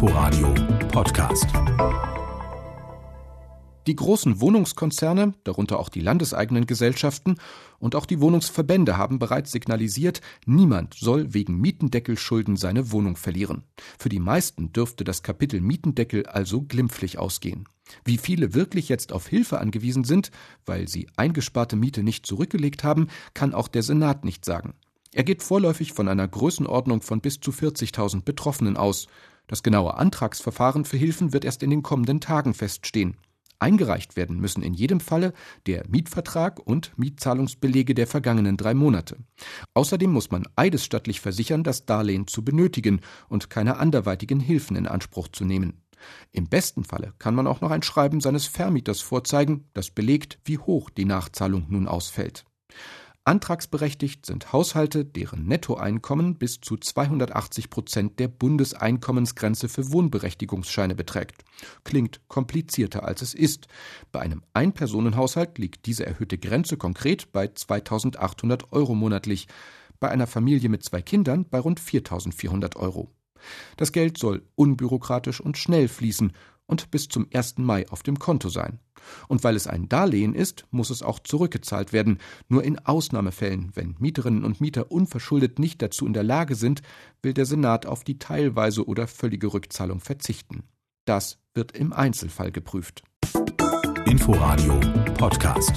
Inforadio Podcast. Die großen Wohnungskonzerne, darunter auch die landeseigenen Gesellschaften und auch die Wohnungsverbände haben bereits signalisiert, niemand soll wegen Mietendeckelschulden seine Wohnung verlieren. Für die meisten dürfte das Kapitel Mietendeckel also glimpflich ausgehen. Wie viele wirklich jetzt auf Hilfe angewiesen sind, weil sie eingesparte Miete nicht zurückgelegt haben, kann auch der Senat nicht sagen. Er geht vorläufig von einer Größenordnung von bis zu 40.000 Betroffenen aus. Das genaue Antragsverfahren für Hilfen wird erst in den kommenden Tagen feststehen. Eingereicht werden müssen in jedem Falle der Mietvertrag und Mietzahlungsbelege der vergangenen drei Monate. Außerdem muss man eidesstattlich versichern, das Darlehen zu benötigen und keine anderweitigen Hilfen in Anspruch zu nehmen. Im besten Falle kann man auch noch ein Schreiben seines Vermieters vorzeigen, das belegt, wie hoch die Nachzahlung nun ausfällt. Antragsberechtigt sind Haushalte, deren Nettoeinkommen bis zu 280 Prozent der Bundeseinkommensgrenze für Wohnberechtigungsscheine beträgt. Klingt komplizierter als es ist. Bei einem Einpersonenhaushalt liegt diese erhöhte Grenze konkret bei 2800 Euro monatlich, bei einer Familie mit zwei Kindern bei rund 4400 Euro. Das Geld soll unbürokratisch und schnell fließen und bis zum 1. Mai auf dem Konto sein. Und weil es ein Darlehen ist, muss es auch zurückgezahlt werden. Nur in Ausnahmefällen, wenn Mieterinnen und Mieter unverschuldet nicht dazu in der Lage sind, will der Senat auf die teilweise oder völlige Rückzahlung verzichten. Das wird im Einzelfall geprüft. Inforadio Podcast.